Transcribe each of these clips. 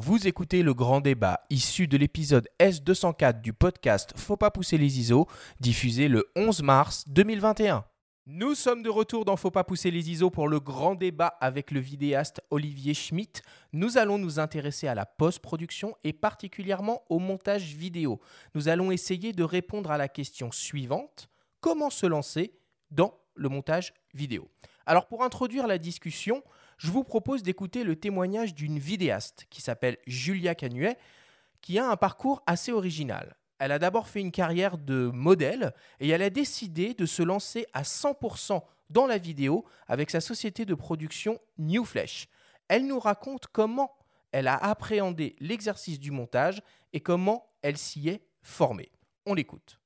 Vous écoutez le grand débat issu de l'épisode S204 du podcast Faut pas pousser les ISO, diffusé le 11 mars 2021. Nous sommes de retour dans Faut pas pousser les ISO pour le grand débat avec le vidéaste Olivier Schmitt. Nous allons nous intéresser à la post-production et particulièrement au montage vidéo. Nous allons essayer de répondre à la question suivante comment se lancer dans le montage vidéo? Alors pour introduire la discussion, je vous propose d'écouter le témoignage d'une vidéaste qui s'appelle Julia Canuet, qui a un parcours assez original. Elle a d'abord fait une carrière de modèle et elle a décidé de se lancer à 100% dans la vidéo avec sa société de production New Flash. Elle nous raconte comment elle a appréhendé l'exercice du montage et comment elle s'y est formée. On l'écoute.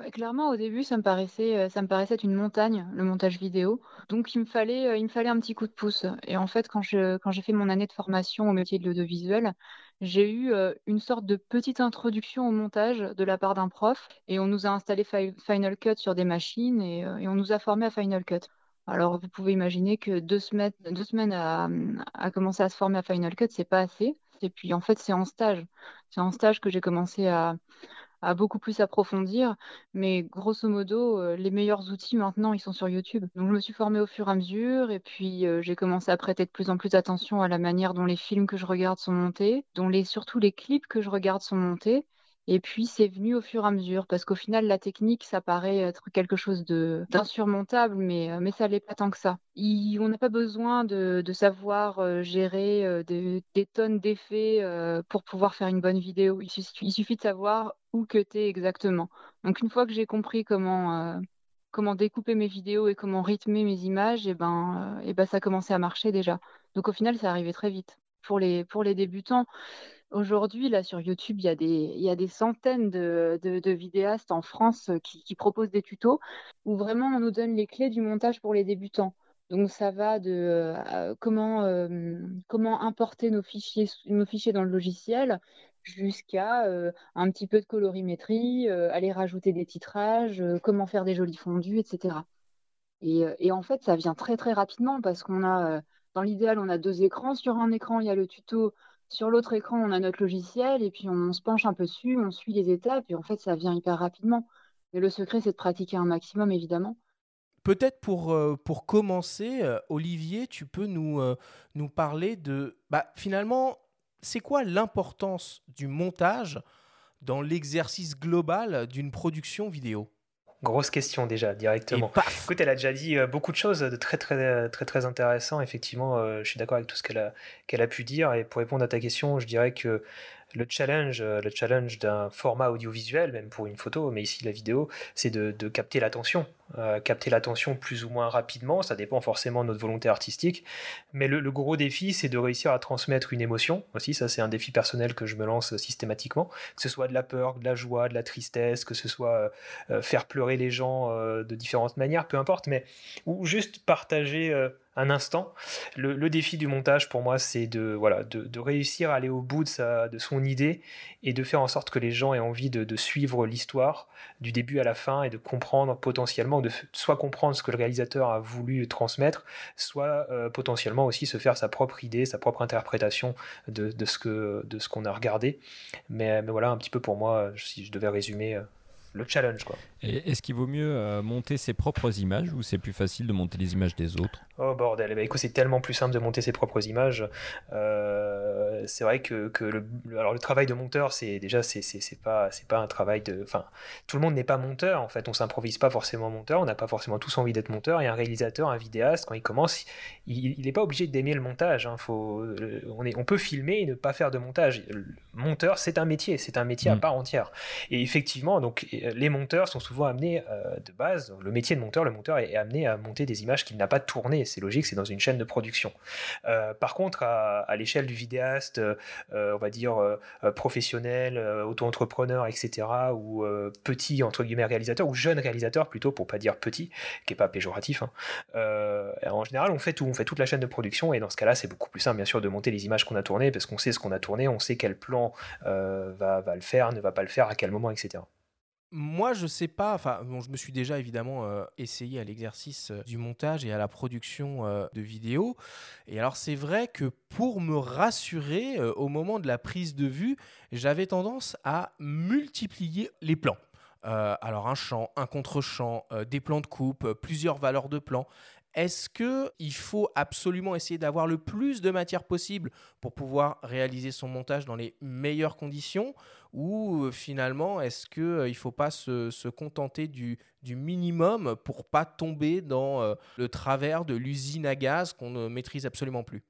Bah, clairement, au début, ça me paraissait, euh, ça me paraissait être une montagne, le montage vidéo. Donc, il me fallait, euh, il me fallait un petit coup de pouce. Et en fait, quand je, quand j'ai fait mon année de formation au métier de l'audiovisuel, j'ai eu euh, une sorte de petite introduction au montage de la part d'un prof. Et on nous a installé Final Cut sur des machines et, on nous a formé à Final Cut. Alors, vous pouvez imaginer que deux semaines, deux semaines à, à commencer à se former à Final Cut, c'est pas assez. Et puis, en fait, c'est en stage. C'est en stage que j'ai commencé à à beaucoup plus approfondir. Mais grosso modo, euh, les meilleurs outils maintenant, ils sont sur YouTube. Donc je me suis formée au fur et à mesure et puis euh, j'ai commencé à prêter de plus en plus attention à la manière dont les films que je regarde sont montés, dont les, surtout les clips que je regarde sont montés. Et puis c'est venu au fur et à mesure, parce qu'au final, la technique, ça paraît être quelque chose d'insurmontable, mais, euh, mais ça l'est pas tant que ça. on n'a pas besoin de, savoir euh, gérer euh, des, tonnes d'effets pour pouvoir faire une bonne vidéo. Il suffit, de savoir où cutter exactement. Donc une fois que j'ai compris comment, comment découper mes vidéos et comment rythmer mes images, et eh ben, et eh ben ça a commencé à marcher déjà. Donc au final, ça arrivait très vite. Pour les, pour les débutants, Aujourd'hui, là, sur YouTube, il y a des, centaines de, vidéastes en France euh, qui, proposent des tutos où vraiment on nous donne les clés du montage pour les débutants. Donc, ça va de euh, comment, euh, comment importer nos fichiers, nos fichiers dans le logiciel jusqu'à un petit peu de colorimétrie, aller rajouter des titrages, comment faire des jolis fondus, etc. Et, et, en fait, ça vient très, très rapidement parce qu'on a, dans l'idéal, on a deux écrans. Sur un écran, il y a le tuto sur l'autre écran, on a notre logiciel et puis on se penche un peu dessus, on suit les étapes et en fait, ça vient hyper rapidement. Mais le secret, c'est de pratiquer un maximum, évidemment. Peut-être pour, euh, pour commencer, euh, Olivier, tu peux nous, euh, nous parler de, bah, finalement, c'est quoi l'importance du montage dans l'exercice global d'une production vidéo? Grosse question déjà directement. Écoute, elle a déjà dit euh, beaucoup de choses de très très très très intéressant. Effectivement, euh, je suis d'accord avec tout ce qu'elle a qu'elle a pu dire. Et pour répondre à ta question, je dirais que le challenge, euh, le challenge d'un format audiovisuel, même pour une photo, mais ici la vidéo, c'est de, capter l'attention. Euh, capter l'attention plus ou moins rapidement, ça dépend forcément de notre volonté artistique. Mais le, gros défi, c'est de réussir à transmettre une émotion aussi. Ça, c'est un défi personnel que je me lance systématiquement. Que ce soit de la peur, de la joie, de la tristesse, que ce soit euh, faire pleurer les gens de différentes manières, peu importe, mais ou juste partager un instant. Le, défi du montage pour moi, c'est de, voilà, de, réussir à aller au bout de, sa, de son idée et de faire en sorte que les gens aient envie de, suivre l'histoire du début à la fin et de comprendre potentiellement, de soit comprendre ce que le réalisateur a voulu transmettre, soit euh, potentiellement aussi se faire sa propre idée, sa propre interprétation de, ce que de qu'on a regardé. Mais, mais, voilà un petit peu pour moi, si je devais résumer euh, le challenge. Quoi. Est-ce qu'il vaut mieux euh, monter ses propres images ou c'est plus facile de monter les images des autres? Oh bordel, bah, écoute, c'est tellement plus simple de monter ses propres images. Euh, c'est vrai que, que le, alors le travail de monteur, c'est déjà c'est, pas pas un travail de, enfin tout le monde n'est pas monteur en fait. On s'improvise pas forcément monteur, on n'a pas forcément tous envie d'être monteur. Et un réalisateur, un vidéaste, quand il commence, il n'est pas obligé d'aimer le montage. Hein. Faut, euh, on, est, on peut filmer et ne pas faire de montage. Le monteur, c'est un métier, c'est un métier à mm. part entière. Et effectivement, donc les monteurs sont souvent amenés euh, de base. Le métier de monteur, le monteur est amené à monter des images qu'il n'a pas tournées c'est logique, c'est dans une chaîne de production. Euh, par contre, à, l'échelle du vidéaste, euh, on va dire euh, professionnel, auto-entrepreneur, etc., ou petit, entre guillemets, réalisateur, ou jeune réalisateur plutôt, pour pas dire petit, qui est pas péjoratif, hein. en général, on fait tout, on fait toute la chaîne de production, et dans ce cas-là, c'est beaucoup plus simple, bien sûr, de monter les images qu'on a tournées, parce qu'on sait ce qu'on a tourné, on sait quel plan va, va le faire, ne va pas le faire, à quel moment, etc. moi, je sais pas. Enfin, je me suis déjà évidemment euh, essayé à l'exercice euh, du montage et à la production euh, de vidéos. Et alors, c'est vrai que pour me rassurer au moment de la prise de vue, j'avais tendance à multiplier les plans. alors, un champ, un contre-champ, des plans de coupe, plusieurs valeurs de plans. Est-ce qu'il faut absolument essayer d'avoir le plus de matière possible pour pouvoir réaliser son montage dans les meilleures conditions ou euh, finalement est-ce euh, ne faut pas se, contenter du, minimum pour pas tomber dans euh, le travers de l'usine à gaz qu'on ne maîtrise absolument plus?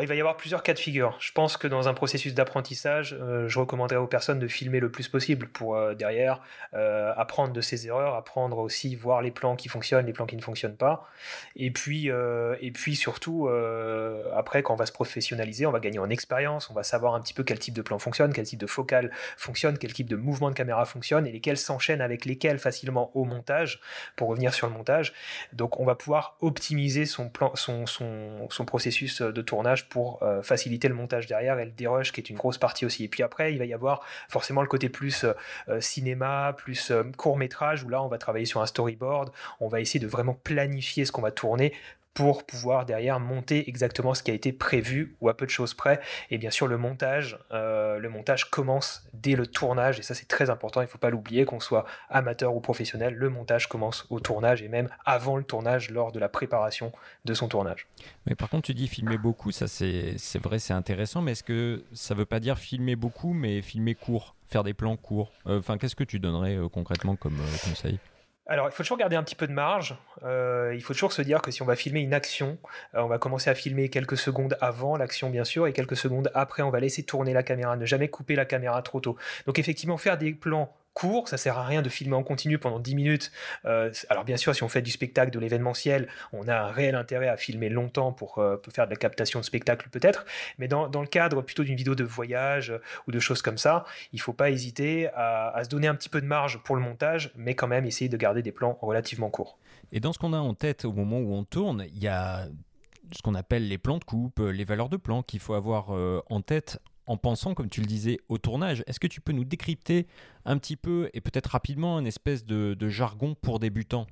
Il va y avoir plusieurs cas de figure. Je pense que dans un processus d'apprentissage, euh, je recommanderais aux personnes de filmer le plus possible pour euh, derrière euh, apprendre de ses erreurs, apprendre aussi voir les plans qui fonctionnent, les plans qui ne fonctionnent pas. Et puis, et puis surtout, après, quand on va se professionnaliser, on va gagner en expérience, on va savoir un petit peu quel type de plan fonctionne, quel type de focale fonctionne, quel type de mouvement de caméra fonctionne et lesquels s'enchaînent avec lesquels facilement au montage pour revenir sur le montage. Donc, on va pouvoir optimiser son, plan, son, son, son processus de tournage pour euh, faciliter le montage derrière et le dérush qui est une grosse partie aussi. Et puis après, il va y avoir forcément le côté plus euh, euh, cinéma, plus court métrage où là, on va travailler sur un storyboard, on va essayer de vraiment planifier ce qu'on va tourner pour pouvoir derrière monter exactement ce qui a été prévu ou à peu de choses près. Et bien sûr, le montage, euh, le montage commence dès le tournage et ça c'est très important. Il ne faut pas l'oublier qu'on soit amateur ou professionnel. Le montage commence au tournage et même avant le tournage, lors de la préparation de son tournage. Mais par contre, tu dis filmer beaucoup, ça c'est vrai, c'est intéressant. Mais est-ce que ça veut pas dire filmer beaucoup, mais filmer court, faire des plans courts? Euh, Enfin, qu'est-ce que tu donnerais euh, concrètement comme conseil? Alors, il faut toujours garder un petit peu de marge. Euh, il faut toujours se dire que si on va filmer une action, euh, on va commencer à filmer quelques secondes avant l'action, bien sûr, et quelques secondes après, on va laisser tourner la caméra, ne jamais couper la caméra trop tôt. Donc, effectivement, faire des plans court, ça sert à rien de filmer en continu pendant 10 minutes. Euh, alors bien sûr, si on fait du spectacle, de l'événementiel, on a un réel intérêt à filmer longtemps pour, euh, faire de la captation de spectacle peut-être, mais dans, le cadre plutôt d'une vidéo de voyage euh, ou de choses comme ça, il faut pas hésiter à, à, se donner un petit peu de marge pour le montage, mais quand même essayer de garder des plans relativement courts. Et dans ce qu'on a en tête au moment où on tourne, il y a ce qu'on appelle les plans de coupe, les valeurs de plan qu'il faut avoir en tête en pensant, comme tu le disais, au tournage. Est-ce que tu peux nous décrypter un petit peu et peut-être rapidement un espèce de, jargon pour débutants?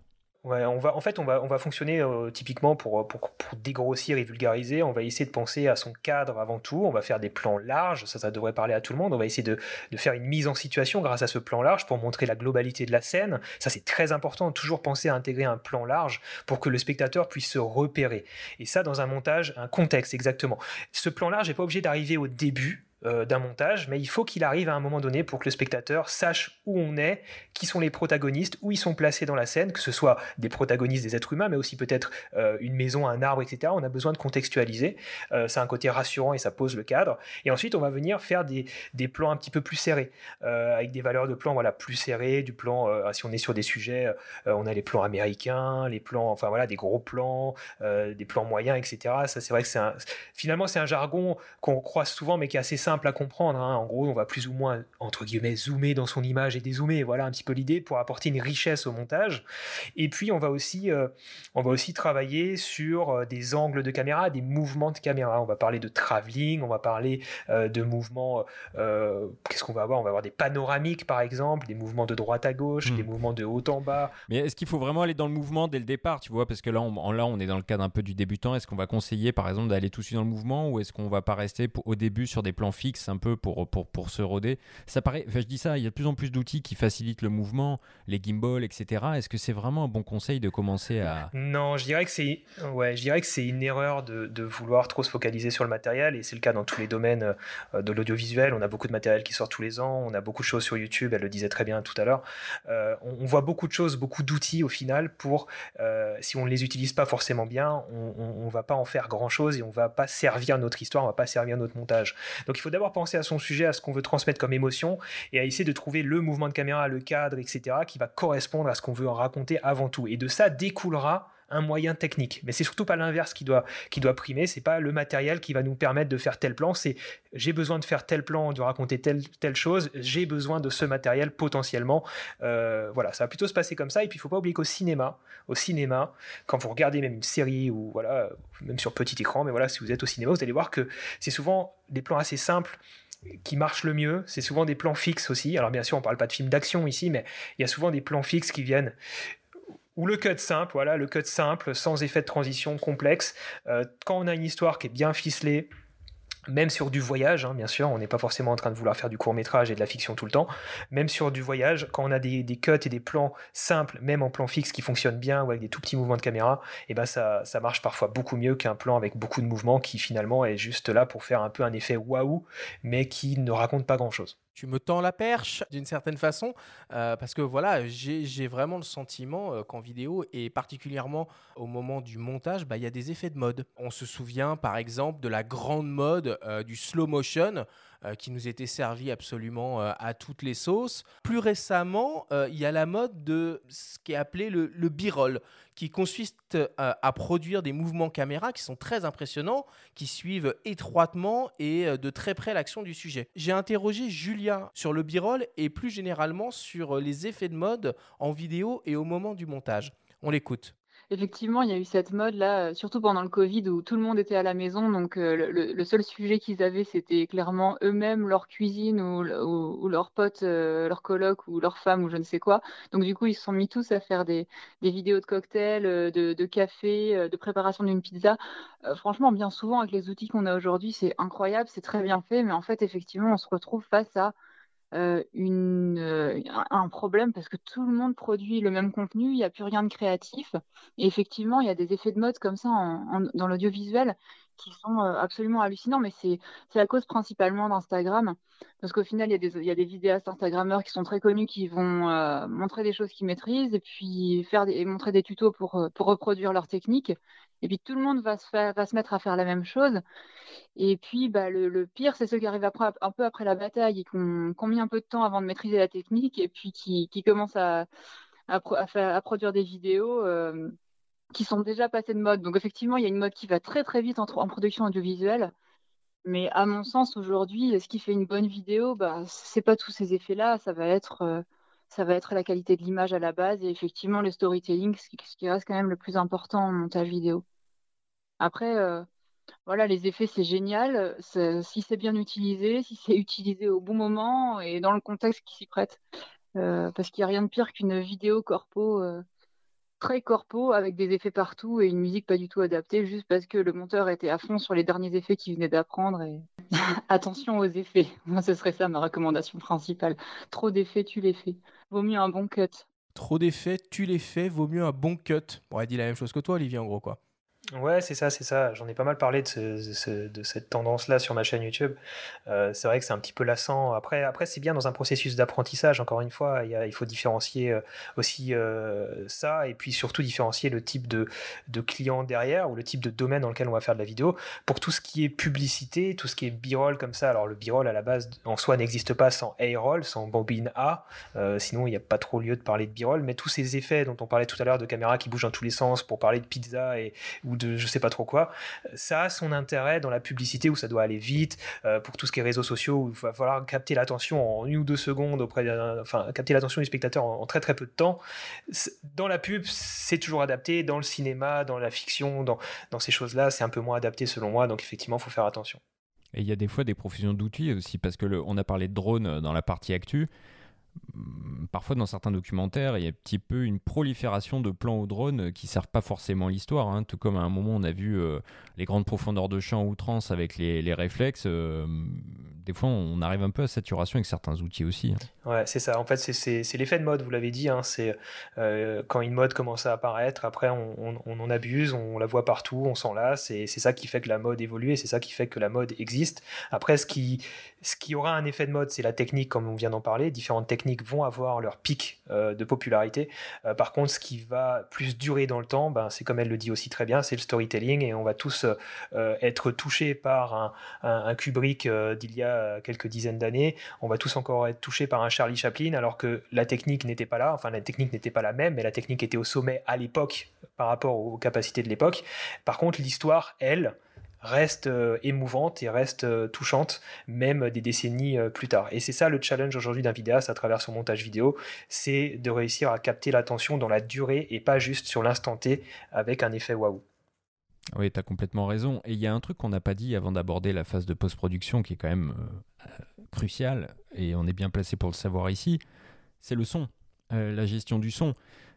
Ouais, on va, en fait, on va, on va fonctionner euh, typiquement pour, pour, dégrossir et vulgariser. On va essayer de penser à son cadre avant tout. On va faire des plans larges, ça, ça devrait parler à tout le monde. On va essayer de, de faire une mise en situation grâce à ce plan large pour montrer la globalité de la scène. Ça, c'est très important. Toujours penser à intégrer un plan large pour que le spectateur puisse se repérer. Et ça, dans un montage, un contexte exactement. Ce plan large n'est pas obligé d'arriver au début euh, d'un montage, mais il faut qu'il arrive à un moment donné pour que le spectateur sache où on est, qui sont les protagonistes, où ils sont placés dans la scène, que ce soit des protagonistes des êtres humains, mais aussi peut-être euh, une maison, un arbre, etc. On a besoin de contextualiser. Euh, c'est un côté rassurant et ça pose le cadre. Et ensuite, on va venir faire des, des plans un petit peu plus serrés, avec des valeurs de plan voilà, plus serrées, du plan, si on est sur des sujets, on a les plans américains, les plans, enfin voilà, des gros plans, des plans moyens, etc. Ça, c'est vrai que c'est finalement, c'est un jargon qu'on croise souvent, mais qui est assez simple à comprendre. Hein. En gros, on va plus ou moins, entre guillemets, zoomer dans son image et dézoomer. Voilà un petit peu l'idée pour apporter une richesse au montage. Et puis, on va aussi, euh, on va aussi travailler sur euh, des angles de caméra, des mouvements de caméra. On va parler de travelling, on va parler euh, de mouvements. Qu'est-ce qu'on va avoir? On va avoir des panoramiques, par exemple, des mouvements de droite à gauche, hmm. des mouvements de haut en bas. Mais est-ce qu'il faut vraiment aller dans le mouvement dès le départ, tu vois? Parce que là, on, là, on est dans le cadre un peu du débutant. Est-ce qu'on va conseiller, par exemple, d'aller tout de suite dans le mouvement ou est-ce qu'on va pas rester au début sur des plans fixe un peu pour, pour, pour se roder. Ça paraît, je dis ça, il y a de plus en plus d'outils qui facilitent le mouvement, les gimbals, etc. Est-ce que c'est vraiment un bon conseil de commencer à... Non, je dirais que c'est ouais, une erreur de, de, vouloir trop se focaliser sur le matériel et c'est le cas dans tous les domaines euh, de l'audiovisuel. On a beaucoup de matériel qui sort tous les ans, on a beaucoup de choses sur YouTube, elle le disait très bien tout à l'heure. Euh, on, voit beaucoup de choses, beaucoup d'outils au final pour, euh, si on ne les utilise pas forcément bien, on ne va pas en faire grand-chose et on va pas servir notre histoire, on va pas servir notre montage. Donc il faut d'abord penser à son sujet, à ce qu'on veut transmettre comme émotion, et à essayer de trouver le mouvement de caméra, le cadre, etc., qui va correspondre à ce qu'on veut en raconter avant tout. Et de ça découlera un moyen technique. Mais c'est surtout pas l'inverse qui doit, qui doit primer, c'est pas le matériel qui va nous permettre de faire tel plan, c'est j'ai besoin de faire tel plan, de raconter telle, telle chose, j'ai besoin de ce matériel potentiellement. Euh, voilà, ça va plutôt se passer comme ça. Et puis il faut pas oublier qu'au cinéma, au cinéma, quand vous regardez même une série ou voilà, même sur petit écran, mais voilà, si vous êtes au cinéma, vous allez voir que c'est souvent des plans assez simples qui marchent le mieux, c'est souvent des plans fixes aussi. Alors bien sûr, on parle pas de films d'action ici, mais il y a souvent des plans fixes qui viennent ou le cut simple, voilà, le cut simple, sans effet de transition complexe. Euh, quand on a une histoire qui est bien ficelée, même sur du voyage, hein, bien sûr, on n'est pas forcément en train de vouloir faire du court métrage et de la fiction tout le temps, même sur du voyage, quand on a des, cuts et des plans simples, même en plan fixe qui fonctionnent bien ou avec des tout petits mouvements de caméra, et eh ben ça, ça marche parfois beaucoup mieux qu'un plan avec beaucoup de mouvements qui finalement est juste là pour faire un peu un effet waouh, mais qui ne raconte pas grand-chose tu me tends la perche d'une certaine façon, euh, parce que voilà, j'ai vraiment le sentiment euh, qu'en vidéo, et particulièrement au moment du montage, bah, il y a des effets de mode. On se souvient par exemple de la grande mode euh, du slow motion, qui nous était servi absolument à toutes les sauces. Plus récemment, il y a la mode de ce qui est appelé le, le qui consiste euh, à, produire des mouvements caméra qui sont très impressionnants, qui suivent étroitement et euh, de très près l'action du sujet. J'ai interrogé Julia sur le b-roll et plus généralement sur euh, les effets de mode en vidéo et au moment du montage. On l'écoute effectivement, il y a eu cette mode-là, euh, surtout pendant le Covid où tout le monde était à la maison. Donc, euh, le, seul sujet qu'ils avaient, c'était clairement eux-mêmes, leur cuisine ou, leurs potes, euh, leurs colocs ou leurs femmes ou je ne sais quoi. Donc, du coup, ils se sont mis tous à faire des, vidéos de cocktails, de, café, de préparation d'une pizza. franchement, bien souvent, avec les outils qu'on a aujourd'hui, c'est incroyable, c'est très bien fait. Mais en fait, effectivement, on se retrouve face à euh, euh, un problème parce que tout le monde produit le même contenu, il n'y a plus rien de créatif. Et effectivement, il y a des effets de mode comme ça dans l'audiovisuel qui sont euh, absolument hallucinants, mais c'est la cause principalement d'Instagram. Parce qu'au final, il y, des, y, a des vidéastes Instagrammeurs qui sont très connus qui vont montrer des choses qu'ils maîtrisent et puis faire et montrer des tutos pour, pour reproduire leur technique. Et puis tout le monde va se, va se mettre à faire la même chose. Et puis bah, le, pire, c'est ceux qui arrivent après, un peu après la bataille et qui ont, mis un peu de temps avant de maîtriser la technique et puis qui, qui commencent à, à, à, produire des vidéos euh, qui sont déjà passées de mode. Donc effectivement, il y a une mode qui va très très vite en, production audiovisuelle. Mais à mon sens, aujourd'hui, ce qui fait une bonne vidéo, bah, c'est pas tous ces effets-là, ça va être euh, ça va être la qualité de l'image à la base et effectivement le storytelling, ce qui, reste quand même le plus important en montage vidéo. Après, euh, voilà, les effets, c'est génial. Si c'est bien utilisé, si c'est utilisé au bon moment et dans le contexte qui s'y prête. Euh, parce qu'il n'y a rien de pire qu'une vidéo corpo très corpo avec des effets partout et une musique pas du tout adaptée juste parce que le monteur était à fond sur les derniers effets qu'il venait d'apprendre attention aux effets. Ce serait ça ma recommandation principale. Trop d'effets, tu les fais. Vaut mieux un bon cut. Trop d'effets, tu les fais, vaut mieux un bon cut. On elle dit la même chose que toi, Olivier, en gros, quoi. Ouais, c'est ça, c'est ça. J'en ai pas mal parlé de, cette tendance-là sur ma chaîne YouTube. Euh, c'est vrai que c'est un petit peu lassant. Après, après c'est bien dans un processus d'apprentissage, encore une fois. Il, faut différencier euh, aussi euh, ça et puis surtout différencier le type de, de client derrière ou le type de domaine dans lequel on va faire de la vidéo. Pour tout ce qui est publicité, tout ce qui est b-roll comme ça, alors le b-roll à la base en soi n'existe pas sans A-roll, sans bobine A. sinon, il n'y a pas trop lieu de parler de b-roll. Mais tous ces effets dont on parlait tout à l'heure de caméra qui bougent dans tous les sens pour parler de pizza et, ou de je sais pas trop quoi, ça a son intérêt dans la publicité où ça doit aller vite, euh, pour tout ce qui est réseaux sociaux où il va falloir capter l'attention en une ou deux secondes auprès enfin capter l'attention du spectateur en, très très peu de temps. Dans la pub, c'est toujours adapté, dans le cinéma, dans la fiction, dans, ces choses-là, c'est un peu moins adapté selon moi, donc effectivement, il faut faire attention. Et il y a des fois des profusions d'outils aussi, parce que on a parlé de drone dans la partie actu. Mm, parfois dans certains documentaires, il y a un petit peu une prolifération de plans au drone qui servent pas forcément l'histoire. Hein. Tout comme à un moment, on a vu euh, les grandes profondeurs de champ outrance avec les, réflexes. Euh, des fois, on arrive un peu à saturation avec certains outils aussi. Hein. Ouais, c'est ça. En fait, c'est l'effet de mode, vous l'avez dit. Hein. C'est euh, quand une mode commence à apparaître, après, on, en abuse, on la voit partout, on s'en lasse. Et c'est ça qui fait que la mode évolue et c'est ça qui fait que la mode existe. Après, ce qui, aura un effet de mode, c'est la technique, comme on vient d'en parler. Différentes techniques vont avoir leur pic euh, de popularité. Euh, par contre, ce qui va plus durer dans le temps, ben, c'est comme elle le dit aussi très bien, c'est le storytelling. Et on va tous être touchés par un, un Kubrick d'il y a euh, quelques dizaines d'années, on va tous encore être touchés par un Charlie Chaplin, alors que la technique n'était pas là, enfin la technique n'était pas la même, mais la technique était au sommet à l'époque par rapport aux capacités de l'époque. Par contre, l'histoire, elle, reste euh, émouvante et reste euh, touchante, même des décennies plus tard. Et c'est ça le challenge aujourd'hui d'un vidéaste à travers son montage vidéo, c'est de réussir à capter l'attention dans la durée et pas juste sur l'instant T avec un effet waouh. Oui, tu as complètement raison. Et il y a un truc qu'on n'a pas dit avant d'aborder la phase de post-production qui est quand même euh, crucial, et on est bien placé pour le savoir ici, c'est le son, la gestion du son.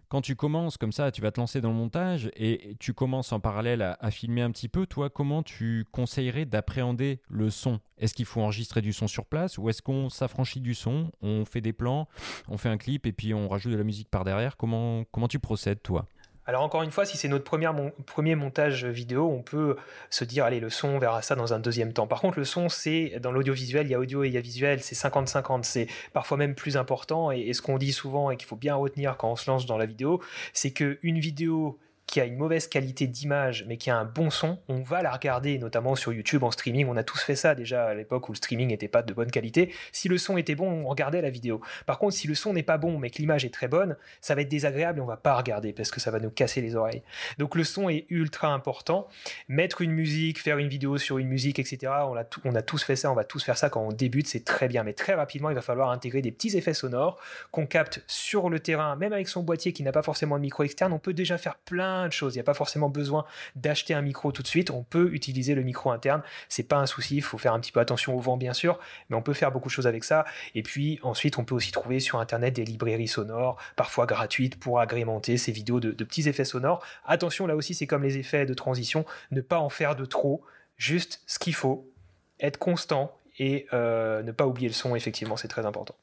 Quand tu commences comme ça, tu vas te lancer dans le montage et tu commences en parallèle à, filmer un petit peu, toi, comment tu conseillerais d'appréhender le son? Est-ce qu'il faut enregistrer du son sur place ou est-ce qu'on s'affranchit du son, on fait des plans, on fait un clip et puis on rajoute de la musique par derrière? Comment, comment tu procèdes, toi? Alors encore une fois, si c'est notre premier montage vidéo, on peut se dire, allez, le son, on verra ça dans un deuxième temps. Par contre, le son, c'est dans l'audiovisuel, il y a audio et il y a visuel, c'est 50-50, c'est parfois même plus important. Et, et ce qu'on dit souvent et qu'il faut bien retenir quand on se lance dans la vidéo, c'est qu'une vidéo qui a une mauvaise qualité d'image mais qui a un bon son, on va la regarder, notamment sur YouTube en streaming. On a tous fait ça déjà à l'époque où le streaming n'était pas de bonne qualité. Si le son était bon, on regardait la vidéo. Par contre, si le son n'est pas bon mais que l'image est très bonne, ça va être désagréable et on va pas regarder parce que ça va nous casser les oreilles. Donc le son est ultra important. Mettre une musique, faire une vidéo sur une musique, etc. On a, on a tous fait ça, on va tous faire ça quand on débute, c'est très bien. Mais très rapidement, il va falloir intégrer des petits effets sonores qu'on capte sur le terrain, même avec son boîtier qui n'a pas forcément de micro externe. On peut déjà faire plein de choses. Il n'y a pas forcément besoin d'acheter un micro tout de suite. On peut utiliser le micro interne. C'est pas un souci. Il faut faire un petit peu attention au vent, bien sûr, mais on peut faire beaucoup de choses avec ça. Et puis ensuite, on peut aussi trouver sur Internet des librairies sonores, parfois gratuites, pour agrémenter ces vidéos de, petits effets sonores. Attention, là aussi, c'est comme les effets de transition. Ne pas en faire de trop. Juste ce qu'il faut. Être constant et euh, ne pas oublier le son, effectivement, c'est très important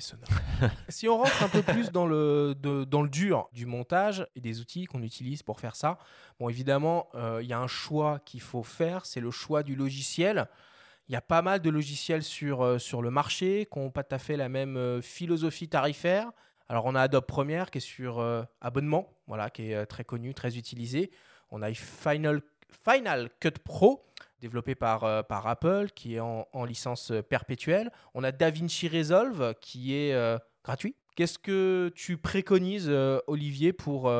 si on rentre un peu plus dans le, dans le dur du montage et des outils qu'on utilise pour faire ça, bon, évidemment, euh, il y a un choix qu'il faut faire, c'est le choix du logiciel. Il y a pas mal de logiciels sur, euh, sur le marché qui n'ont pas tout à fait la même euh, philosophie tarifaire. Alors, on a Adobe Premiere qui est sur abonnement, voilà, qui est très connu, très utilisé. On a Final, Final Cut Pro développé par, euh, par Apple, qui est en, licence euh, perpétuelle. On a DaVinci Resolve, qui est euh, gratuit. Qu'est-ce que tu préconises, Olivier, pour,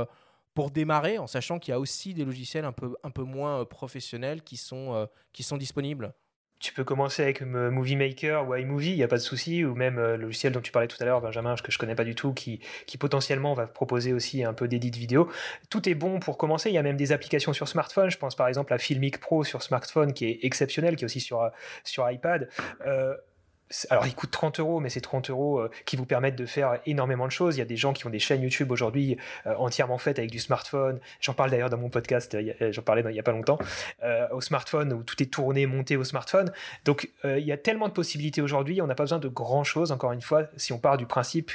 pour démarrer, en sachant qu'il y a aussi des logiciels un peu, un peu moins professionnels qui sont, qui sont disponibles? Tu peux commencer avec Movie Maker ou iMovie, il n'y a pas de souci, ou même euh, le logiciel dont tu parlais tout à l'heure, Benjamin, que je connais pas du tout, qui, qui potentiellement va proposer aussi un peu d'édit vidéo. Tout est bon pour commencer. Il y a même des applications sur smartphone. Je pense par exemple à Filmic Pro sur smartphone, qui est exceptionnel, qui est aussi sur, euh, sur iPad. Euh, alors il coûte 30 euros, mais c'est 30 euros euh, qui vous permettent de faire énormément de choses. Il y a des gens qui ont des chaînes YouTube aujourd'hui euh, entièrement faites avec du smartphone. J'en parle d'ailleurs dans mon podcast, euh, j'en parlais il n'y a pas longtemps, au smartphone, où tout est tourné, monté au smartphone. Donc il y a tellement de possibilités aujourd'hui, on n'a pas besoin de grand chose, encore une fois, si on part du principe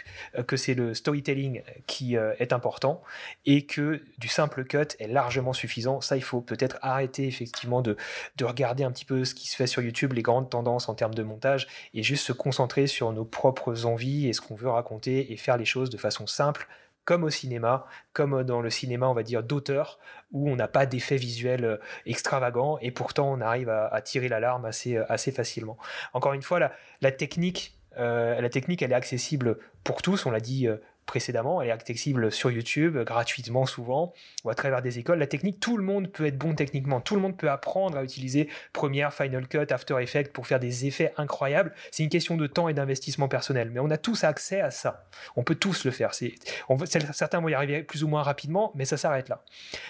que c'est le storytelling qui est important et que du simple cut est largement suffisant. Ça, il faut peut-être arrêter effectivement de, de regarder un petit peu ce qui se fait sur YouTube, les grandes tendances en termes de montage, et juste se concentrer sur nos propres envies et ce qu'on veut raconter et faire les choses de façon simple, comme au cinéma, comme dans le cinéma, on va dire, d'auteur, où on n'a pas d'effet visuel euh, extravagant et pourtant on arrive à, tirer l'alarme assez, euh, assez facilement. Encore une fois, la, technique, euh, la technique, elle est accessible pour tous, on l'a dit précédemment. Elle est accessible sur YouTube, gratuitement souvent, ou à travers des écoles. La technique, tout le monde peut être bon techniquement. Tout le monde peut apprendre à utiliser Premiere, Final Cut, After Effects pour faire des effets incroyables. C'est une question de temps et d'investissement personnel. Mais on a tous accès à ça. On peut tous le faire. Certains vont y arriver plus ou moins rapidement, mais ça s'arrête là.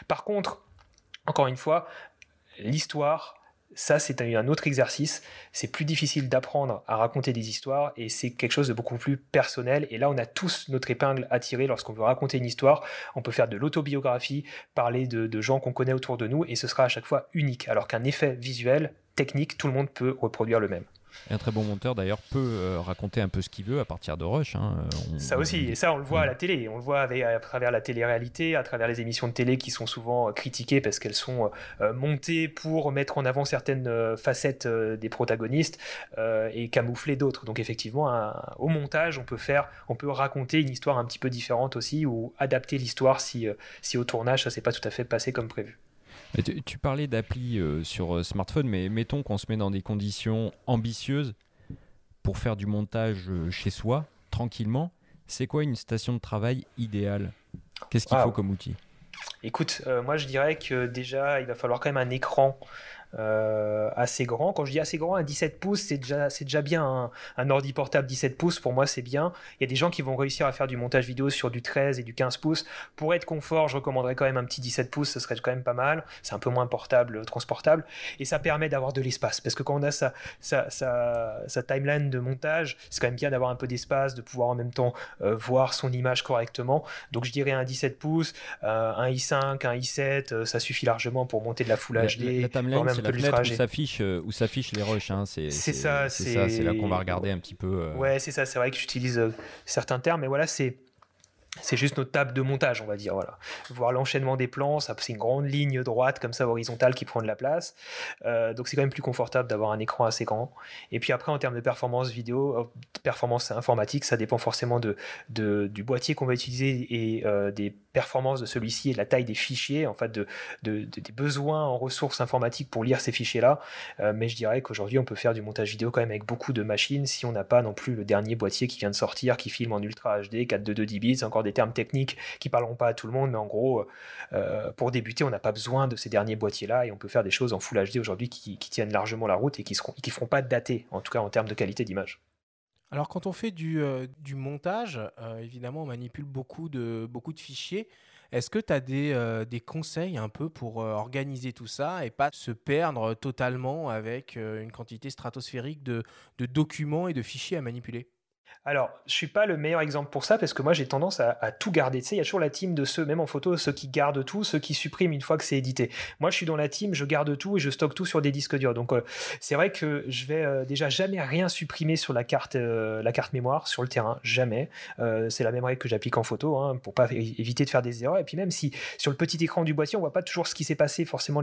Par contre, encore une fois, l'histoire, ça, c'est un autre exercice. C'est plus difficile d'apprendre à raconter des histoires et c'est quelque chose de beaucoup plus personnel. Et là, on a tous notre épingle à tirer lorsqu'on veut raconter une histoire. On peut faire de l'autobiographie, parler de, de gens qu'on connaît autour de nous et ce sera à chaque fois unique. Alors qu'un effet visuel, technique, tout le monde peut reproduire le même un très bon monteur d'ailleurs peut euh, raconter un peu ce qu'il veut à partir de Rush. Hein. ça aussi, et ça on le voit à la télé, on le voit à travers la télé-réalité, à travers les émissions de télé qui sont souvent euh, critiquées parce qu'elles sont euh, montées pour mettre en avant certaines facettes des protagonistes et camoufler d'autres. Donc effectivement, au montage, on peut faire, on peut raconter une histoire un petit peu différente aussi ou adapter l'histoire si, si au tournage ça s'est pas tout à fait passé comme prévu. Tu, parlais d'appli euh, sur euh, smartphone, mais mettons qu'on se met dans des conditions ambitieuses pour faire du montage euh, chez soi, tranquillement. C'est quoi une station de travail idéale? Qu'est-ce qu'il faut comme outil? Écoute, moi je dirais que déjà il va falloir quand même un écran assez grand. Quand je dis assez grand, un 17 pouces, c'est déjà, c'est déjà bien. Un, un, ordi portable 17 pouces, pour moi, c'est bien. Il y a des gens qui vont réussir à faire du montage vidéo sur du 13 et du 15 pouces. Pour être confort, je recommanderais quand même un petit 17 pouces, ce serait quand même pas mal. C'est un peu moins portable, transportable. Et ça permet d'avoir de l'espace. Parce que quand on a sa, sa, sa, timeline de montage, c'est quand même bien d'avoir un peu d'espace, de pouvoir en même temps voir son image correctement. Donc je dirais un 17 pouces, un i5, un i7, ça suffit largement pour monter de la Full HD. La, la timeline, c'est la fenêtre où s'affichent où s'affichent les rushs. Hein. C'est ça, c'est là qu'on va regarder un petit peu. Ouais, c'est ça. C'est vrai que j'utilise certains termes, mais voilà, c'est c'est juste notre table de montage, on va dire. Voilà. Voir l'enchaînement des plans, c'est une grande ligne droite comme ça horizontale qui prend de la place. Euh, donc c'est quand même plus confortable d'avoir un écran assez grand. Et puis après, en termes de performance vidéo, euh, performance informatique, ça dépend forcément de, du boîtier qu'on va utiliser et euh, des performances de celui-ci et de la taille des fichiers, en fait, de, des besoins en ressources informatiques pour lire ces fichiers-là. mais je dirais qu'aujourd'hui, on peut faire du montage vidéo quand même avec beaucoup de machines si on n'a pas non plus le dernier boîtier qui vient de sortir, qui filme en Ultra HD, 422 10 bits, encore des termes techniques qui parleront pas à tout le monde, mais en gros, euh, pour débuter, on n'a pas besoin de ces derniers boîtiers-là et on peut faire des choses en Full HD aujourd'hui qui, tiennent largement la route et qui ne qui feront pas dater, en tout cas en termes de qualité d'image. Alors quand on fait du, euh, montage, euh, évidemment on manipule beaucoup de, beaucoup de fichiers. Est-ce que tu as des, des, conseils un peu pour organiser tout ça et pas se perdre totalement avec une quantité stratosphérique de, de documents et de fichiers à manipuler? Alors, je suis pas le meilleur exemple pour ça parce que moi j'ai tendance à, tout garder. Tu sais, il y a toujours la team de ceux, même en photo, ceux qui gardent tout, ceux qui suppriment une fois que c'est édité. Moi, je suis dans la team, je garde tout et je stocke tout sur des disques durs. Donc, euh, c'est vrai que je vais euh, déjà jamais rien supprimer sur la carte, euh, la carte mémoire sur le terrain, jamais. c'est la même règle que j'applique en photo hein, pour pas éviter de faire des erreurs. Et puis même si sur le petit écran du boîtier, on voit pas toujours ce qui s'est passé, forcément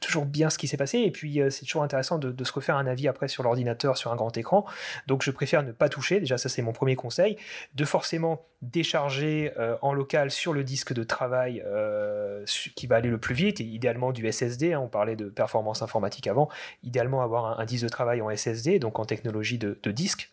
toujours bien ce qui s'est passé. Et puis c'est toujours intéressant de, de, se refaire un avis après sur l'ordinateur, sur un grand écran. Donc, je préfère ne pas déjà ça c'est mon premier conseil, de forcément décharger euh, en local sur le disque de travail euh, qui va aller le plus vite, et idéalement du SSD, hein, on parlait de performance informatique avant, idéalement avoir un, disque de travail en SSD, donc en technologie de disque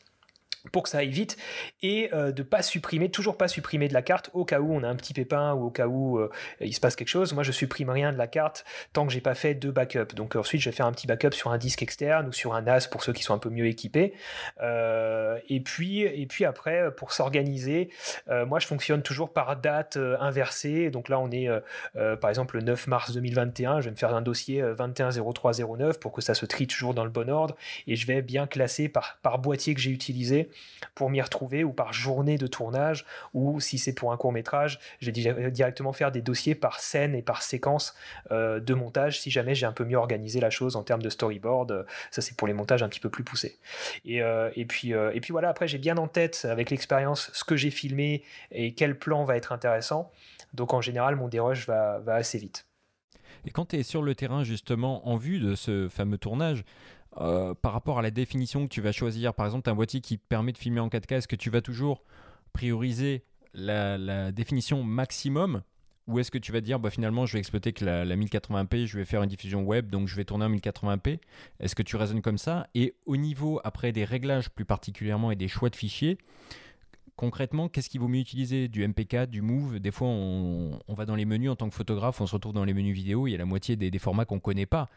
pour que ça aille vite et euh, de pas supprimer, toujours pas supprimer de la carte au cas où on a un petit pépin ou au cas où euh, il se passe quelque chose. Moi, je supprime rien de la carte tant que j'ai pas fait deux backups. Donc ensuite, je vais faire un petit backup sur un disque externe ou sur un NAS pour ceux qui sont un peu mieux équipés. Euh, et puis après, pour s'organiser, moi, je fonctionne toujours par date inversée. Donc là, on est par exemple le 9 mars 2021. Je vais me faire un dossier 210309 pour que ça se trie toujours dans le bon ordre et je vais bien classer par boîtier que j'ai utilisé pour m'y retrouver ou par journée de tournage ou si c'est pour un court métrage, je vais directement faire des dossiers par scène et par séquence euh, de montage si jamais j'ai un peu mieux organisé la chose en termes de storyboard. Ça c'est pour les montages un petit peu plus poussés. Et, euh, et, puis, euh, et puis voilà, après j'ai bien en tête avec l'expérience ce que j'ai filmé et quel plan va être intéressant. Donc en général mon dérush va, va assez vite. Et quand tu es sur le terrain justement en vue de ce fameux tournage, euh, par rapport à la définition que tu vas choisir, par exemple, un boîtier qui permet de filmer en 4K, est-ce que tu vas toujours prioriser la, définition maximum ou est-ce que tu vas dire bah, finalement je vais exploiter que la, 1080p, je vais faire une diffusion web donc je vais tourner en 1080p Est-ce que tu raisonnes comme ça? Et au niveau après des réglages plus particulièrement et des choix de fichiers, concrètement, qu'est-ce qu'il vaut mieux utiliser? Du MP4, du Move? Des fois, on, va dans les menus en tant que photographe, on se retrouve dans les menus vidéo, il y a la moitié des, des formats qu'on ne connaît pas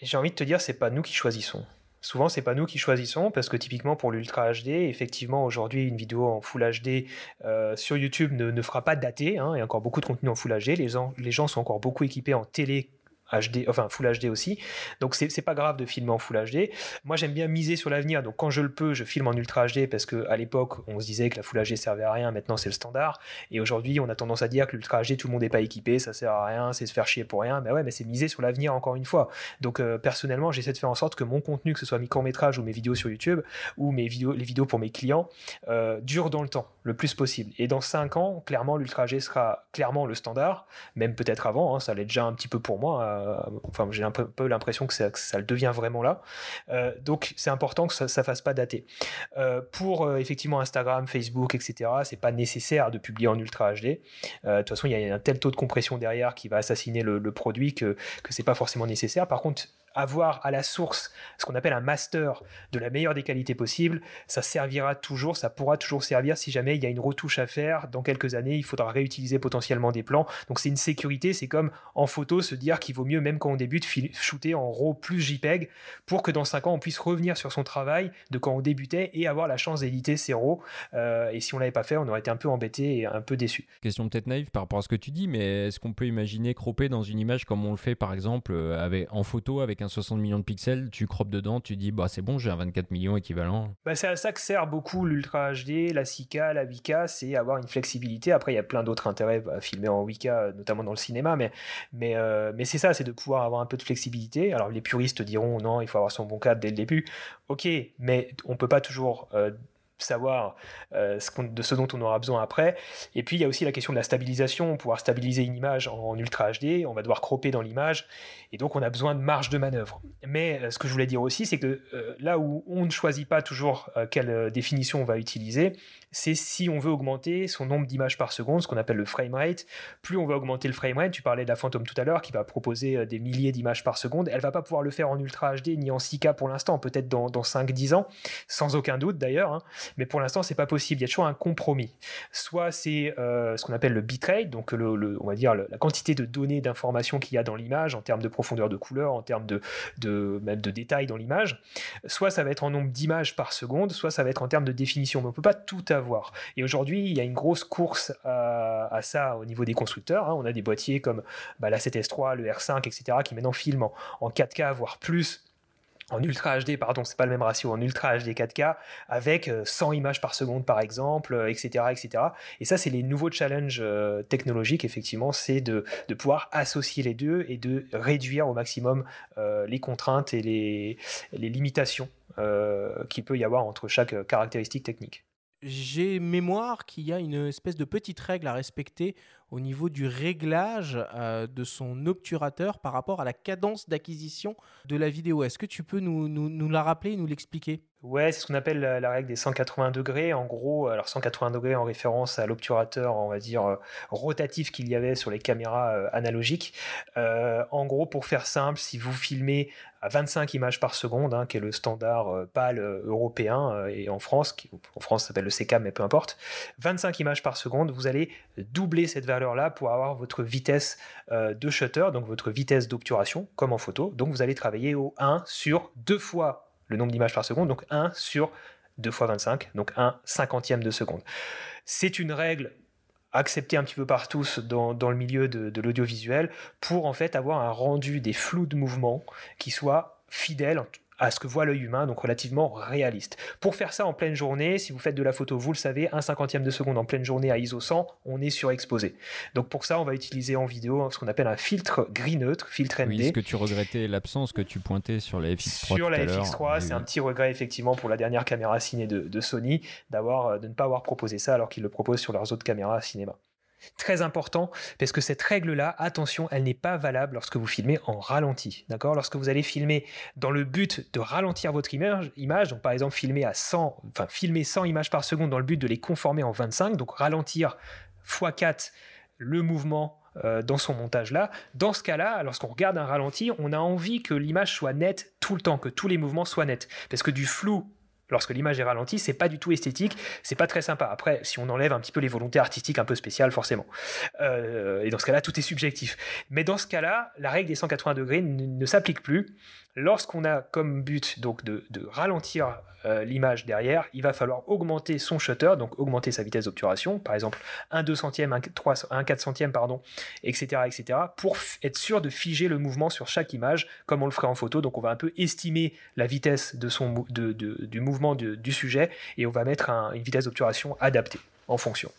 j'ai envie de te dire, c'est pas nous qui choisissons. Souvent, c'est pas nous qui choisissons parce que typiquement pour l'Ultra HD, effectivement, aujourd'hui, une vidéo en Full HD euh, sur YouTube ne, fera pas dater. Il y a encore beaucoup de contenu en Full HD. Les gens sont encore beaucoup équipés en télé HD, enfin Full HD aussi. Donc c'est pas grave de filmer en Full HD. Moi j'aime bien miser sur l'avenir, donc quand je le peux, je filme en Ultra HD parce que à l'époque on se disait que la Full HD servait à rien, maintenant c'est le standard. Et aujourd'hui on a tendance à dire que l'Ultra HD tout le monde n'est pas équipé, ça sert à rien, c'est se faire chier pour rien. Mais ouais, mais c'est miser sur l'avenir encore une fois. Donc euh, personnellement j'essaie de faire en sorte que mon contenu, que ce soit mes courts métrages ou mes vidéos sur YouTube ou mes vidéos, les vidéos pour mes clients, euh, durent dans le temps le plus possible. Et dans 5 ans, clairement l'Ultra HD sera clairement le standard, même peut-être avant, hein, ça l'est déjà un petit peu pour moi euh, enfin, j'ai un peu, l'impression que ça, devient vraiment là. Euh, donc, c'est important que ça, ne fasse pas dater. Euh, pour effectivement Instagram, Facebook, etc., c'est pas nécessaire de publier en Ultra HD. de toute façon, il y a un tel taux de compression derrière qui va assassiner le, produit que que c'est pas forcément nécessaire. Par contre, avoir à la source ce qu'on appelle un master de la meilleure des qualités possibles, ça servira toujours, ça pourra toujours servir si jamais il y a une retouche à faire. Dans quelques années, il faudra réutiliser potentiellement des plans. Donc c'est une sécurité, c'est comme en photo se dire qu'il vaut mieux, même quand on débute, shooter en RAW plus JPEG pour que dans 5 ans, on puisse revenir sur son travail de quand on débutait et avoir la chance d'éditer ses RAW. Euh, et si on l'avait pas fait, on aurait été un peu embêté et un peu déçu. Question peut-être naïve par rapport à ce que tu dis, mais est-ce qu'on peut imaginer cropper dans une image comme on le fait par exemple euh, en photo avec un 60 millions de pixels, tu croppes dedans, tu dis bah c'est bon, j'ai un 24 millions équivalent. Bah, c'est à ça que sert beaucoup l'Ultra HD, la 6K, la 8K, c'est avoir une flexibilité. Après, il y a plein d'autres intérêts à filmer en 8K, notamment dans le cinéma, mais, mais, euh, mais c'est ça, c'est de pouvoir avoir un peu de flexibilité. Alors les puristes diront non, il faut avoir son bon cadre dès le début. Ok, mais on peut pas toujours euh, savoir euh, ce de ce dont on aura besoin après. Et puis il y a aussi la question de la stabilisation, pouvoir stabiliser une image en ultra HD, on va devoir cropper dans l'image, et donc on a besoin de marge de manœuvre. Mais euh, ce que je voulais dire aussi, c'est que euh, là où on ne choisit pas toujours quelle définition on va utiliser, c'est si on veut augmenter son nombre d'images par seconde, ce qu'on appelle le frame rate. Plus on va augmenter le frame rate, tu parlais de la Phantom tout à l'heure qui va proposer des milliers d'images par seconde, elle va pas pouvoir le faire en ultra HD ni en 6K pour l'instant, peut-être dans, dans 5-10 ans, sans aucun doute d'ailleurs. Hein. Mais pour l'instant, c'est pas possible. Il y a toujours un compromis. Soit c'est euh, ce qu'on appelle le bitrate, donc le, on va dire la quantité de données, d'informations qu'il y a dans l'image en termes de profondeur de couleur, en termes de, de même de détails dans l'image. Soit ça va être en nombre d'images par seconde, soit ça va être en termes de définition. Mais on peut pas tout avoir. Et aujourd'hui, il y a une grosse course à, ça au niveau des constructeurs. Hein. On a des boîtiers comme bah, la 7S3, le R5, etc., qui maintenant filment en, en 4K, voire plus en Ultra HD, pardon, c'est pas le même ratio, en Ultra HD 4K, avec 100 euh, images par seconde par exemple, etc. Euh, etc. Et ça, c'est les nouveaux challenges euh, technologiques, effectivement, c'est de, pouvoir associer les deux et de réduire au maximum les contraintes et les, les limitations qu'il peut y avoir entre chaque caractéristique technique. J'ai mémoire qu'il y a une espèce de petite règle à respecter au niveau du réglage euh, de son obturateur par rapport à la cadence d'acquisition de la vidéo. Est-ce que tu peux nous, la rappeler, nous l'expliquer? Ouais, c'est ce qu'on appelle la, règle des 180 degrés. En gros, alors 180 degrés en référence à l'obturateur, on va dire, euh, rotatif qu'il y avait sur les caméras euh, analogiques. Euh, en gros, pour faire simple, si vous filmez à 25 images par seconde, hein, qui est le standard pâle européen, et en France, qui, en France s'appelle le CCAM, mais peu importe, 25 images par seconde, vous allez doubler cette valeur-là pour avoir votre vitesse de shutter, donc votre vitesse d'obturation, comme en photo. Donc vous allez travailler au 1 sur 2 fois le nombre d'images par seconde, donc 1 sur 2 fois 25, donc 1 cinquantième de seconde. C'est une règle acceptée un petit peu par tous dans, le milieu de, de l'audiovisuel pour en fait avoir un rendu des flous de mouvement qui soit fidèle, à ce que voit l'œil humain, donc relativement réaliste. Pour faire ça en pleine journée, si vous faites de la photo, vous le savez, un cinquantième de seconde en pleine journée à ISO 100, on est surexposé. Donc pour ça, on va utiliser en vidéo ce qu'on appelle un filtre gris neutre, filtre ND. Oui, ce que tu regrettais l'absence que tu pointais sur la FX3 Sur la FX3, c'est un petit regret effectivement pour la dernière caméra ciné de, de Sony d'avoir euh, de ne pas avoir proposé ça alors qu'ils le proposent sur leurs autres caméras cinéma. Très important, parce que cette règle-là, attention, elle n'est pas valable lorsque vous filmez en ralenti. D'accord? Lorsque vous allez filmer dans le but de ralentir votre image, donc par exemple filmer à 100, enfin filmer 100 images par seconde dans le but de les conformer en 25, donc ralentir x4 le mouvement euh, dans son montage là. Dans ce cas-là, lorsqu'on regarde un ralenti, on a envie que l'image soit nette tout le temps, que tous les mouvements soient nets. Parce que du flou lorsque l'image est ralentie, c'est pas du tout esthétique, c'est pas très sympa. Après, si on enlève un petit peu les volontés artistiques un peu spéciales, forcément. Euh, et dans ce cas-là, tout est subjectif. Mais dans ce cas-là, la règle des 180 degrés ne s'applique plus. Lorsqu'on a comme but donc de, ralentir euh, l'image derrière, il va falloir augmenter son shutter, donc augmenter sa vitesse d'obturation, par exemple 1 2 centième, 1, 3, 4 centième, pardon, etc., etc., pour être sûr de figer le mouvement sur chaque image, comme on le ferait en photo. Donc on va un peu estimer la vitesse de son, du mouvement du sujet et on va mettre une vitesse d'obturation adaptée en fonction.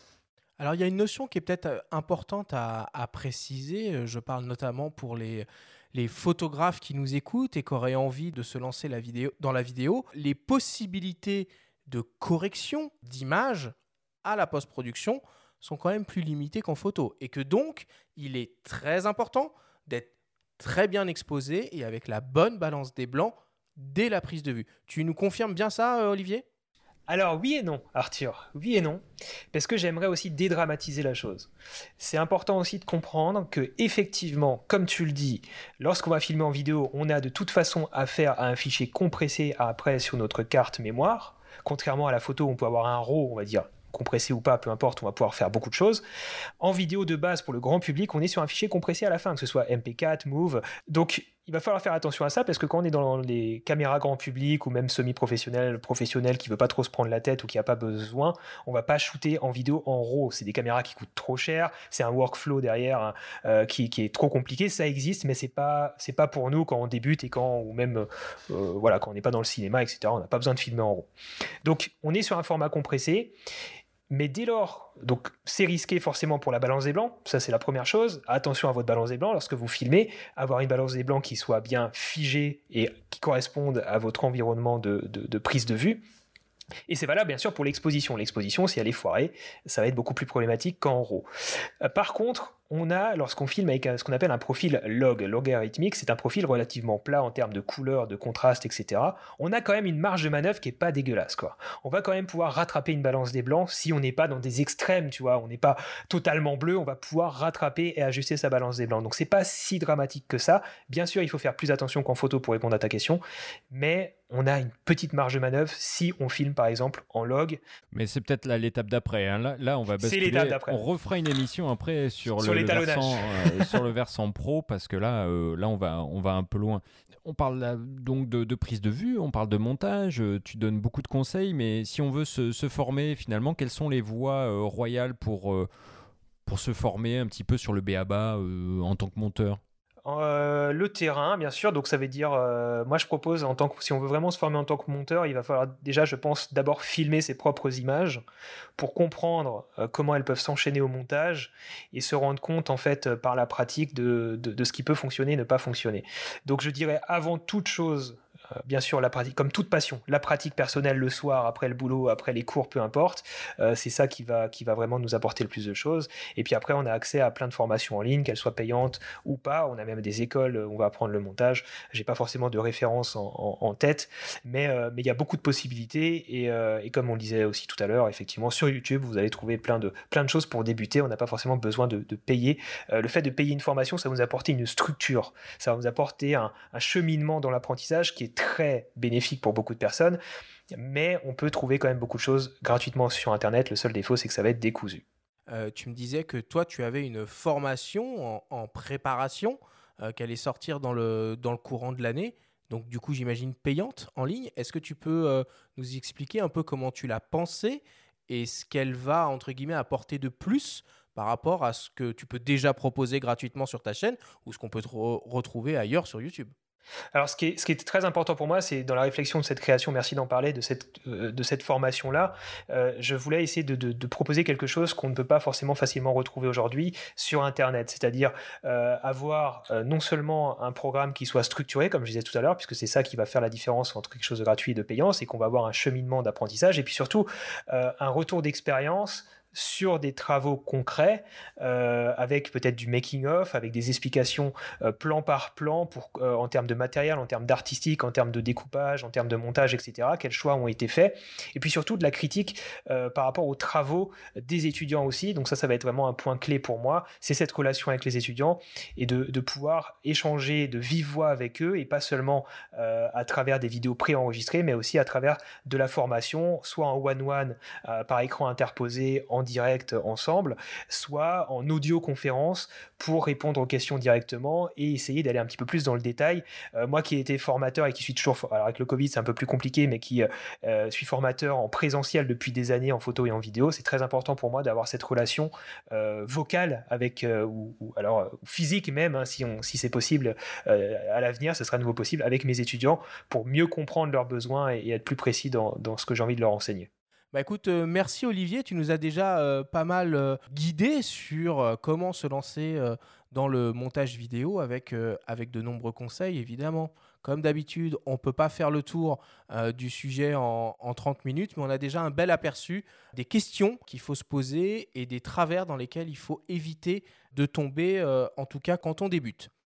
Alors il y a une notion qui est peut-être euh, importante à, préciser, je parle notamment pour les les photographes qui nous écoutent et qui auraient envie de se lancer dans la vidéo, les possibilités de correction d'image à la post-production sont quand même plus limitées qu'en photo. Et que donc, il est très important d'être très bien exposé et avec la bonne balance des blancs dès la prise de vue. Tu nous confirmes bien ça, euh, Olivier? Alors oui et non, Arthur, oui et non, parce que j'aimerais aussi dédramatiser la chose. C'est important aussi de comprendre que effectivement, comme tu le dis, lorsqu'on va filmer en vidéo, on a de toute façon affaire à un fichier compressé après sur notre carte mémoire. Contrairement à la photo, on peut avoir un RAW, on va dire compressé ou pas, peu importe, on va pouvoir faire beaucoup de choses. En vidéo de base pour le grand public, on est sur un fichier compressé à la fin, que ce soit MP4, Move. Donc il va falloir faire attention à ça parce que quand on est dans les caméras grand public ou même semi-professionnel, professionnel qui veut pas trop se prendre la tête ou qui a pas besoin, on va pas shooter en vidéo en RAW. C'est des caméras qui coûtent trop cher, c'est un workflow derrière hein, euh, qui, est trop compliqué. Ça existe, mais c'est pas c'est pas pour nous quand on débute et quand ou même euh, voilà quand on n'est pas dans le cinéma, etc. On n'a pas besoin de filmer en RAW. Donc on est sur un format compressé mais dès lors, donc c'est risqué forcément pour la balance des blancs, ça c'est la première chose. Attention à votre balance des blancs lorsque vous filmez, avoir une balance des blancs qui soit bien figée et qui corresponde à votre environnement de, de prise de vue. Et c'est valable bien sûr pour l'exposition. L'exposition, si elle est foirée, ça va être beaucoup plus problématique qu'en RAW. Euh, par contre, on a, lorsqu'on filme avec ce qu'on appelle un profil log, logarithmique, c'est un profil relativement plat en termes de couleur, de contraste, etc. On a quand même une marge de manœuvre qui est pas dégueulasse, quoi. On va quand même pouvoir rattraper une balance des blancs si on n'est pas dans des extrêmes, tu vois. On n'est pas totalement bleu, on va pouvoir rattraper et ajuster sa balance des blancs. Donc c'est pas si dramatique que ça. Bien sûr, il faut faire plus attention qu'en photo pour répondre à ta question, mais on a une petite marge de manœuvre si on filme par exemple en log. Mais c'est peut-être l'étape d'après. Hein. Là, on va basculer. On refera une émission après sur, le, versant, euh, sur le versant pro parce que là, euh, là on, va, on va un peu loin. On parle donc de, prise de vue, on parle de montage, euh, tu donnes beaucoup de conseils, mais si on veut se, se former finalement, quelles sont les voies royales pour, pour se former un petit peu sur le BABA en tant que monteur? Euh, le terrain, bien sûr. Donc, ça veut dire, euh, moi, je propose, en tant que, si on veut vraiment se former en tant que monteur, il va falloir déjà, je pense, d'abord filmer ses propres images pour comprendre euh, comment elles peuvent s'enchaîner au montage et se rendre compte, en fait, par la pratique de, de ce qui peut fonctionner et ne pas fonctionner. Donc, je dirais, avant toute chose, bien sûr, la pratique, comme toute passion, la pratique personnelle le soir, après le boulot, après les cours, peu importe, euh, c'est ça qui va, qui va vraiment nous apporter le plus de choses. Et puis après, on a accès à plein de formations en ligne, qu'elles soient payantes ou pas. On a même des écoles où on va apprendre le montage. J'ai pas forcément de référence en, tête, mais euh, mais il y a beaucoup de possibilités. Et, comme on le disait aussi tout à l'heure, effectivement, sur YouTube, vous allez trouver plein de, plein de choses pour débuter. On n'a pas forcément besoin de, payer. le fait de payer une formation, ça va nous apporter une structure. Ça va nous apporter un cheminement dans l'apprentissage qui est très bénéfique pour beaucoup de personnes, mais on peut trouver quand même beaucoup de choses gratuitement sur Internet. Le seul défaut, c'est que ça va être décousu. Euh, tu me disais que toi, tu avais une formation en, préparation euh, qui allait sortir dans le, dans le courant de l'année. Donc, du coup, j'imagine payante en ligne. Est-ce que tu peux euh, nous expliquer un peu comment tu l'as pensée et ce qu'elle va, entre guillemets, apporter de plus par rapport à ce que tu peux déjà proposer gratuitement sur ta chaîne ou ce qu'on peut retrouver ailleurs sur YouTube? Alors, ce qui, est, très important pour moi, c'est dans la réflexion de cette création, merci d'en parler, de cette, euh, formation-là, euh, je voulais essayer de, de, proposer quelque chose qu'on ne peut pas forcément facilement retrouver aujourd'hui sur Internet, c'est-à-dire euh, avoir non seulement un programme qui soit structuré, comme je disais tout à l'heure, puisque c'est ça qui va faire la différence entre quelque chose de gratuit et de payant, c'est qu'on va avoir un cheminement d'apprentissage, et puis surtout un retour d'expérience sur des travaux concrets, euh, avec peut-être du making-of, avec des explications euh, plan par plan pour, euh, en termes de matériel, en termes d'artistique, en termes de découpage, en termes de montage, etc. Quels choix ont été faits. Et puis surtout de la critique par rapport aux travaux des étudiants aussi. Donc ça, ça va être vraiment un point clé pour moi. C'est cette relation avec les étudiants et de, pouvoir échanger de vive voix avec eux et pas seulement à travers des vidéos préenregistrées, mais aussi à travers de la formation, soit en one-one par écran interposé, en direct ensemble, soit en audioconférence pour répondre aux questions directement et essayer d'aller un petit peu plus dans le détail. Euh, moi qui ai été formateur et qui suis toujours, alors avec le Covid c'est un peu plus compliqué, mais qui euh, euh, suis formateur en présentiel depuis des années en photo et en vidéo, c'est très important pour moi d'avoir cette relation vocale avec, ou, alors physique même, hein, si, si c'est possible à l'avenir, ce sera de nouveau possible avec mes étudiants pour mieux comprendre leurs besoins et, être plus précis dans ce que j'ai envie de leur enseigner. Bah écoute, euh, merci Olivier, tu nous as déjà euh, pas mal euh, guidé sur comment se lancer dans le montage vidéo avec, avec de nombreux conseils évidemment. Comme d'habitude, on ne peut pas faire le tour du sujet en, en, 30 minutes, mais on a déjà un bel aperçu des questions qu'il faut se poser et des travers dans lesquels il faut éviter de tomber, en tout cas quand on débute.